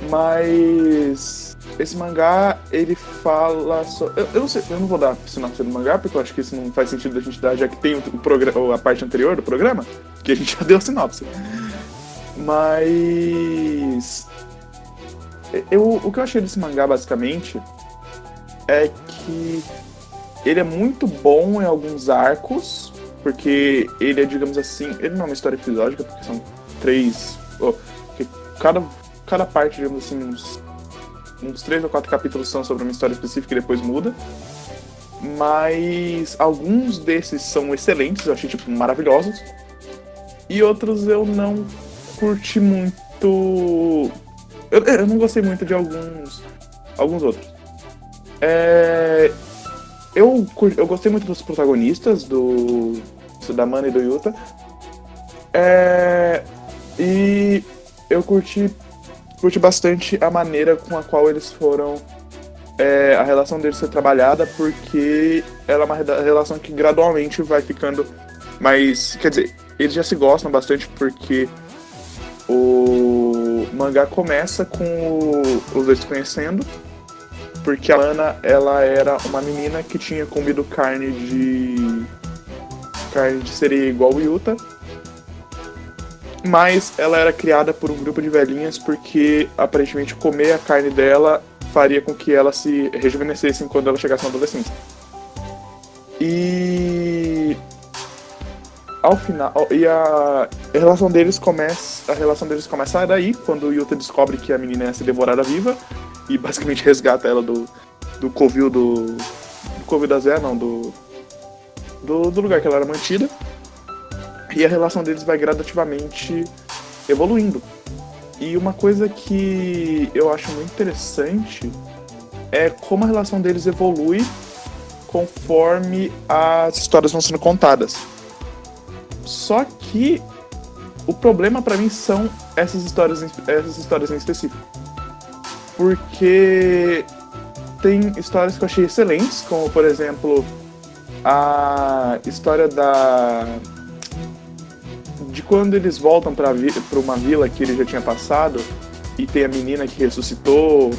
Mas. Esse mangá, ele fala. So... Eu, eu, não sei, eu não vou dar sinopse do mangá, porque eu acho que isso não faz sentido a gente dar, já que tem o, o programa, a parte anterior do programa, que a gente já deu sinopse. Mas. Eu, o que eu achei desse mangá, basicamente, é que ele é muito bom em alguns arcos, porque ele é, digamos assim, ele não é uma história episódica, porque são três. Oh, cada, cada parte, digamos assim, uns uns três ou quatro capítulos são sobre uma história específica e depois muda. Mas alguns desses são excelentes, eu achei tipo maravilhosos. E outros eu não curti muito. Eu, eu não gostei muito de alguns. Alguns outros. É... Eu, eu gostei muito dos protagonistas, do. Da Mana e do Yuta. É... E eu curti curti bastante a maneira com a qual eles foram. É, a relação deles ser trabalhada, porque ela é uma relação que gradualmente vai ficando mais. Quer dizer, eles já se gostam bastante porque o mangá começa com o, os dois se conhecendo, porque a Ana ela era uma menina que tinha comido carne de carne de sereia igual o Yuta mas ela era criada por um grupo de velhinhas porque aparentemente comer a carne dela faria com que ela se rejuvenescesse quando ela chegasse na adolescência. E ao final, e a, relação deles começa, a relação deles começa daí quando Yuta descobre que a menina é se devorada viva e basicamente resgata ela do do covil do, do covil da Zé, não, do, do do lugar que ela era mantida e a relação deles vai gradativamente evoluindo. E uma coisa que eu acho muito interessante é como a relação deles evolui conforme as histórias vão sendo contadas. Só que o problema para mim são essas histórias, essas histórias em específico. Porque tem histórias que eu achei excelentes, como por exemplo a história da quando eles voltam para uma vila que ele já tinha passado e tem a menina que ressuscitou,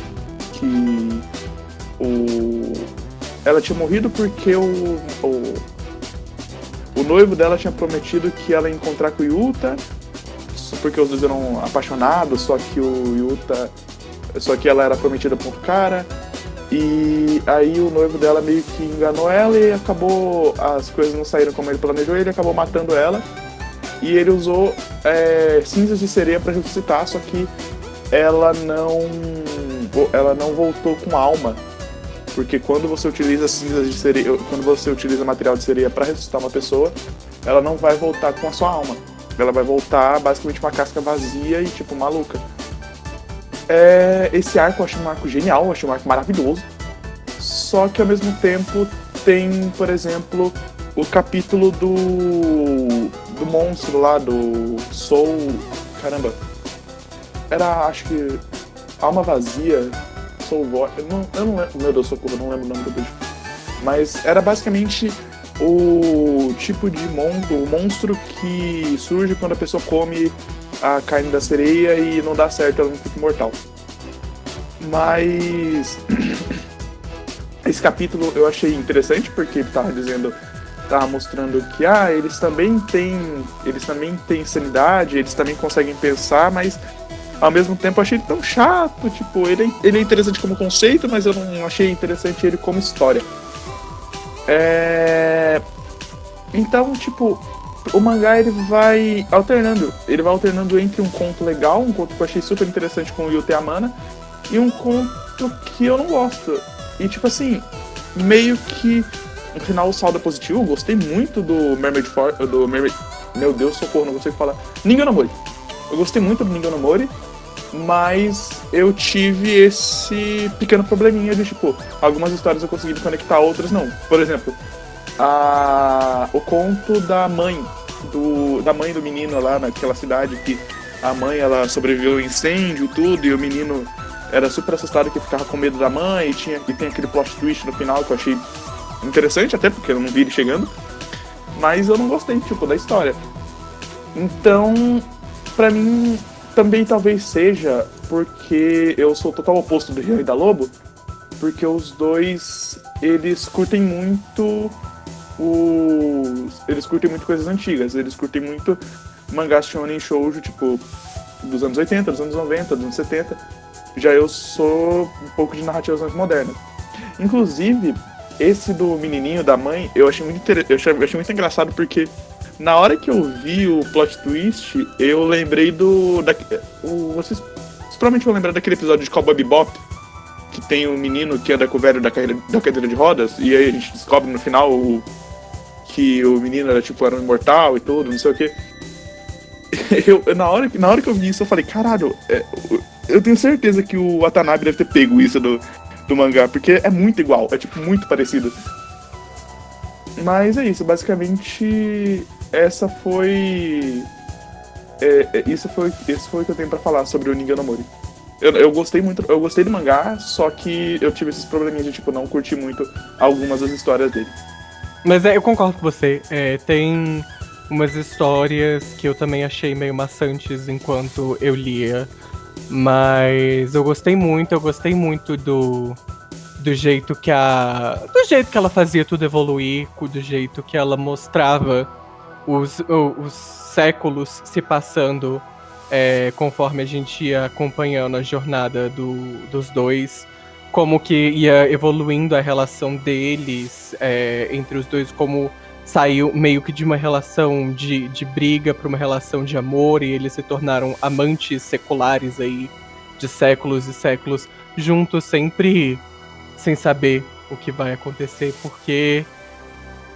que o ela tinha morrido porque o, o o noivo dela tinha prometido que ela ia encontrar com o Yuta, porque os dois eram apaixonados, só que o Yuta. Só que ela era prometida por outro cara. E aí o noivo dela meio que enganou ela e acabou. As coisas não saíram como ele planejou ele acabou matando ela. E ele usou é, cinzas de sereia para ressuscitar, só que ela não. Ela não voltou com alma porque quando você utiliza cinzas de sereia, quando você utiliza material de sereia para ressuscitar uma pessoa, ela não vai voltar com a sua alma. Ela vai voltar basicamente uma casca vazia e tipo maluca. É, esse arco eu acho um arco genial, eu acho um arco maravilhoso. Só que ao mesmo tempo tem, por exemplo, o capítulo do do monstro lá do Soul, caramba. Era acho que Alma Vazia, Soul Void. Eu não, eu não lembro. Meu Deus, socorro, eu não lembro o nome do bicho. Mas era basicamente o tipo de monstro, o monstro que surge quando a pessoa come a carne da sereia e não dá certo, ela não fica imortal. Mas esse capítulo eu achei interessante porque ele tava dizendo, tava mostrando que ah, eles também têm, eles também têm sanidade, eles também conseguem pensar, mas ao mesmo tempo eu achei ele tão chato, tipo, ele é, ele é interessante como conceito, mas eu não achei interessante ele como história. É... Então, tipo, o mangá ele vai alternando, ele vai alternando entre um conto legal, um conto que eu achei super interessante com o Yute Amana, e um conto que eu não gosto. E tipo assim, meio que no final o saldo é positivo, gostei muito do Mermaid For do Mermaid. Meu Deus, socorro, não consigo falar. Ninguém Mori. Eu gostei muito do Ninguém Mori mas eu tive esse pequeno probleminha de tipo, algumas histórias eu consegui conectar, outras não. Por exemplo, a, o conto da mãe, do, da mãe do menino lá naquela cidade que a mãe ela sobreviveu ao incêndio e tudo, e o menino era super assustado que ficava com medo da mãe, e, tinha, e tem aquele plot twist no final que eu achei interessante, até porque eu não vi ele chegando. Mas eu não gostei, tipo, da história. Então, pra mim, também talvez seja porque eu sou o total oposto do Rio e da Lobo, porque os dois eles curtem muito os eles curtem muito coisas antigas, eles curtem muito mangás shonen shoujo, tipo dos anos 80, dos anos 90, dos anos 70. Já eu sou um pouco de narrativas mais modernas. Inclusive, esse do menininho da mãe, eu achei muito inter... eu achei, eu achei muito engraçado porque na hora que eu vi o plot twist, eu lembrei do. Da, o, vocês, vocês provavelmente vão lembrar daquele episódio de Cowboy Bebop, que tem um menino que anda com o velho da, cadeira, da cadeira de rodas, e aí a gente descobre no final o, que o menino era tipo era um imortal e tudo, não sei o que. Eu, na, hora, na hora que eu vi isso, eu falei, caralho, é, eu tenho certeza que o Watanabe deve ter pego isso do, do mangá, porque é muito igual, é tipo muito parecido. Mas é isso, basicamente essa foi. É, é, isso foi isso foi o que eu tenho para falar sobre o Ninja no Mori. Eu, eu, gostei muito, eu gostei do mangá, só que eu tive esses probleminhas de tipo não curtir muito algumas das histórias dele. Mas é, eu concordo com você. É, tem umas histórias que eu também achei meio maçantes enquanto eu lia. Mas eu gostei muito, eu gostei muito do, do jeito que a. Do jeito que ela fazia tudo evoluir, do jeito que ela mostrava os, os séculos se passando é, conforme a gente ia acompanhando a jornada do, dos dois, como que ia evoluindo a relação deles é, entre os dois, como saiu meio que de uma relação de, de briga para uma relação de amor e eles se tornaram amantes seculares aí de séculos e séculos juntos, sempre sem saber o que vai acontecer, porque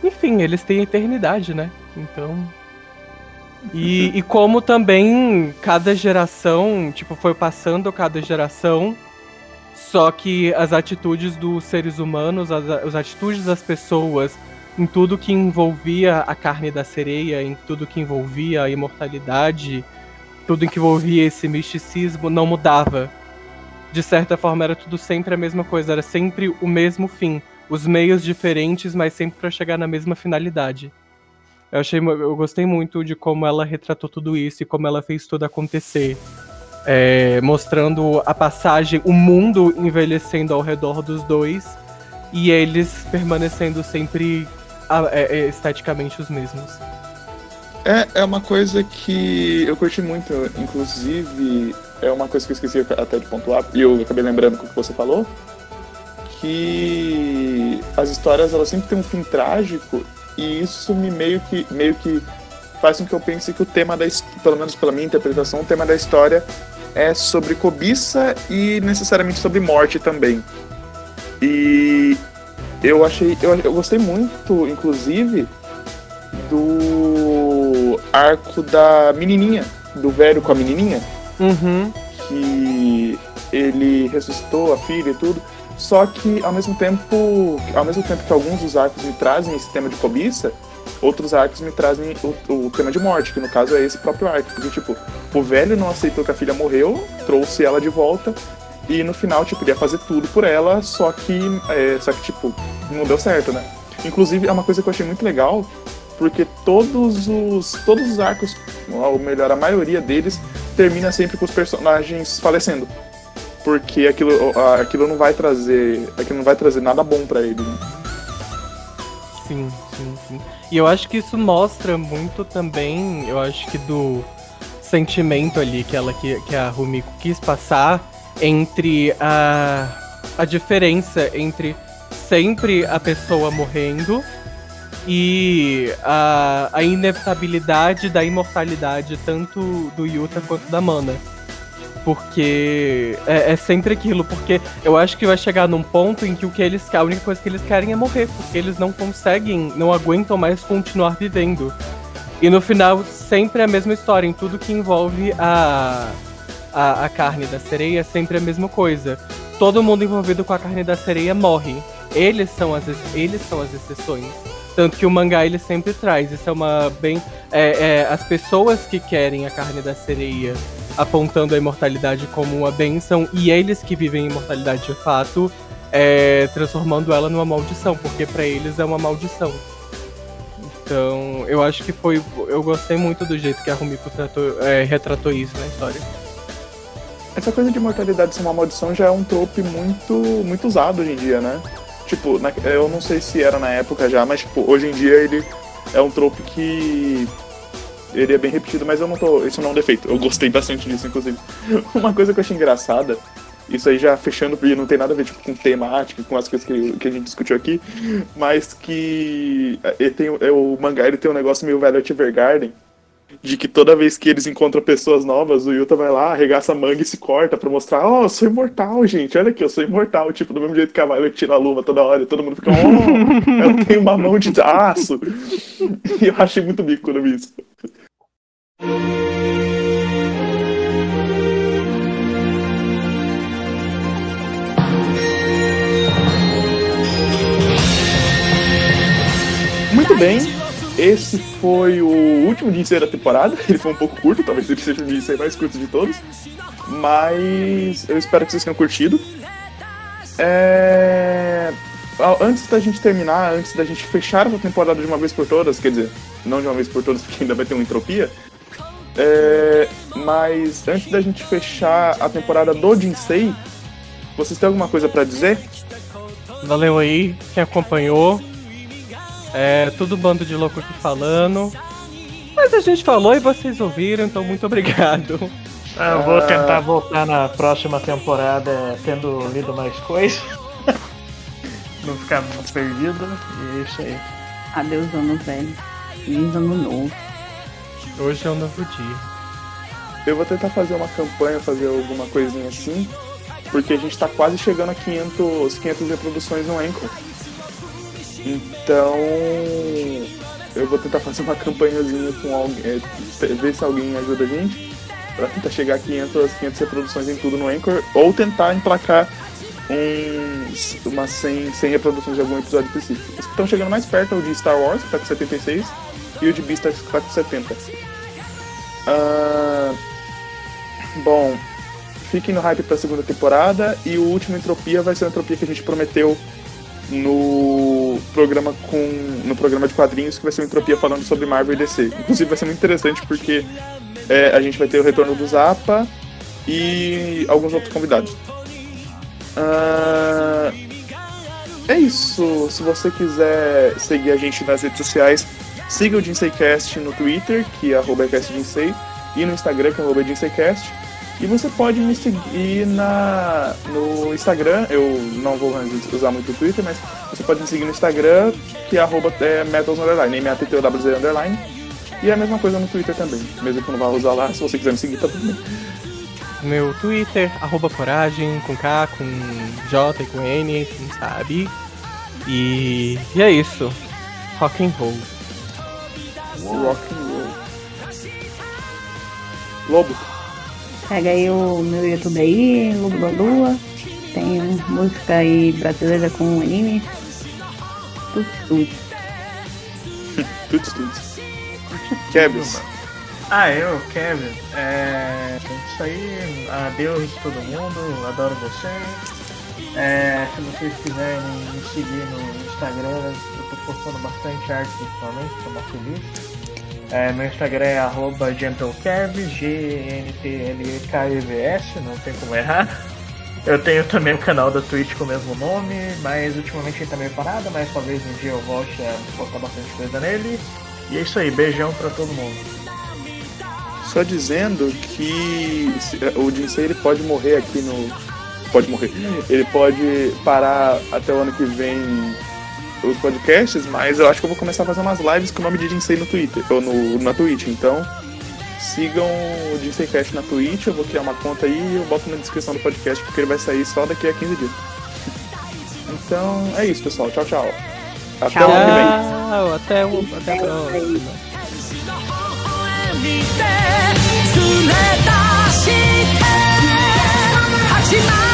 enfim, eles têm eternidade, né? Então. E, e como também cada geração, tipo, foi passando cada geração, só que as atitudes dos seres humanos, as, as atitudes das pessoas, em tudo que envolvia a carne da sereia, em tudo que envolvia a imortalidade, tudo que envolvia esse misticismo, não mudava. De certa forma, era tudo sempre a mesma coisa, era sempre o mesmo fim. Os meios diferentes, mas sempre para chegar na mesma finalidade. Eu achei, eu gostei muito de como ela retratou tudo isso e como ela fez tudo acontecer. é, mostrando a passagem, o mundo envelhecendo ao redor dos dois e eles permanecendo sempre esteticamente os mesmos. É, é uma coisa que eu curti muito, inclusive, é uma coisa que eu esqueci até de pontuar, e eu acabei lembrando com o que você falou, que as histórias elas sempre têm um fim trágico, e isso me meio que, meio que faz com que eu pense que o tema da pelo menos pela minha interpretação, o tema da história é sobre cobiça e necessariamente sobre morte também. E eu achei, eu, eu gostei muito, inclusive, do arco da menininha, do velho com a menininha, Uhum. que ele ressuscitou a filha e tudo. Só que ao mesmo tempo, ao mesmo tempo que alguns dos arcos me trazem esse tema de cobiça, outros arcos me trazem o, o tema de morte, que no caso é esse próprio arco. Porque, tipo, o velho não aceitou que a filha morreu, trouxe ela de volta, e no final, tipo, ele ia fazer tudo por ela, só que, é, só que tipo, não deu certo, né? Inclusive, é uma coisa que eu achei muito legal, porque todos os, todos os arcos, ou melhor, a maioria deles, termina sempre com os personagens falecendo. Porque aquilo, aquilo não vai trazer. Aquilo não vai trazer nada bom pra ele. né? Sim, sim, sim. E eu acho que isso mostra muito também, eu acho que do sentimento ali que ela que, que a Rumiko quis passar entre a a diferença entre sempre a pessoa morrendo e a, a inevitabilidade da imortalidade tanto do Yuta quanto da Mana. Porque é, é sempre aquilo, porque eu acho que vai chegar num ponto em que o que eles a única coisa que eles querem é morrer, porque eles não conseguem, não aguentam mais continuar vivendo. E no final, sempre a mesma história, em tudo que envolve a, a, a carne da sereia, é sempre a mesma coisa. Todo mundo envolvido com a carne da sereia morre. Eles são as, eles são as exceções. Tanto que o mangá ele sempre traz. Isso é uma bem. É, é, as pessoas que querem a carne da sereia apontando a imortalidade como uma benção e eles que vivem a imortalidade de fato é, transformando ela numa maldição, porque pra eles é uma maldição. Então, eu acho que foi. Eu gostei muito do jeito que a Rumiko tratou, é, retratou isso na história. Essa coisa de mortalidade ser uma maldição já é um trope muito, muito usado hoje em dia, né? Tipo, na- eu não sei se era na época já, mas tipo, hoje em dia ele é um trope que. Ele é bem repetido, mas eu não tô. Isso não é um defeito. Eu gostei bastante disso, inclusive. Uma coisa que eu achei engraçada, isso aí já fechando, porque não tem nada a ver tipo, com temática, com as coisas que, que a gente discutiu aqui, mas que ele tem, é, o mangá ele tem um negócio meio Violet Evergarden, de que toda vez que eles encontram pessoas novas, o Yuta vai lá, arregaça a manga e se corta pra mostrar, ó, eu sou imortal, gente, olha aqui, eu sou imortal, tipo, do mesmo jeito que a Violet tira a luva toda hora e todo mundo fica, ó, eu tenho uma mão de aço. E eu achei muito bico quando vi isso. Muito bem, esse foi o último dia da temporada. Ele foi um pouco curto, talvez ele seja o dia mais curto de todos. Mas eu espero que vocês tenham curtido. É... Antes da gente terminar, antes da gente fechar essa temporada de uma vez por todas, quer dizer, não de uma vez por todas, porque ainda vai ter uma entropia. é, Mas antes da gente fechar a temporada do Jinsei, vocês têm alguma coisa pra dizer? Valeu aí, quem acompanhou. É tudo bando de louco aqui falando. Mas a gente falou e vocês ouviram, então muito obrigado. Ah, Eu vou tentar voltar na próxima temporada tendo lido mais coisas. Não ficar muito perdido. E é isso aí. Adeus, ano velho. Feliz ano novo. Hoje é um novo dia. Eu vou tentar fazer uma campanha, fazer alguma coisinha assim, porque a gente tá quase chegando a 500, 500 reproduções no Anchor. Então, eu vou tentar fazer uma campanhazinha com alguém, é, ver se alguém ajuda a gente, pra tentar chegar a 500, 500 reproduções em tudo no Anchor, ou tentar emplacar uns, umas 100, 100 reproduções de algum episódio específico. Os que estão chegando mais perto é o de Star Wars, que tá com 76, e o de Beastars, que tá com 70. Ah, bom, fiquem no hype pra segunda temporada e o último Entropia vai ser a Entropia que a gente prometeu no programa com no programa de quadrinhos que vai ser o Entropia falando sobre Marvel e DC. Inclusive vai ser muito interessante porque é, a gente vai ter o retorno do Zappa e alguns outros convidados. Ah, é isso. Se você quiser seguir a gente nas redes sociais, siga o Jinseicast no Twitter, que é arroba e no Instagram, que é arroba. E você pode me seguir na, no Instagram, eu não vou usar muito o Twitter, mas você pode me seguir no Instagram, que é arroba é, metals underline, M-A-T-T-O-W-Z underline. E é a mesma coisa no Twitter também, mesmo que eu não vá usar lá, se você quiser me seguir, tá tudo bem. Meu Twitter, arroba coragem, com K, com J e com N, quem sabe. E, e é isso. Rock and roll. Rock and roll. Lobo. Pega aí o meu YouTube aí, da Lua. Tem música aí brasileira com anime. Tudo, tudo. Tudo, tudo. Kebs. Ah, eu, Kevin. É. Isso aí. Adeus todo mundo. Adoro vocês. É, se vocês quiserem me seguir no Instagram, eu tô postando bastante arte ultimamente, tô mais feliz. É, meu Instagram é arroba gentlekev, G-N-T-L-E-K-E-V-S, não tem como errar. Eu tenho também o canal da Twitch com o mesmo nome, mas ultimamente ele tá meio parado, mas talvez um dia eu volte a postar bastante coisa nele. E é isso aí, beijão pra todo mundo. Só dizendo que o Jinsei ele pode morrer aqui no. Pode morrer. Ele pode parar até o ano que vem os podcasts, mas eu acho que eu vou começar a fazer umas lives com o nome de Jinsei no Twitter, ou no, na Twitch, então sigam o Jinsei Cast na Twitch, eu vou criar uma conta aí e eu boto na descrição do podcast porque ele vai sair só daqui a 15 dias. Então é isso, pessoal. Tchau, tchau. Até tchau. o ano que vem. Até o até.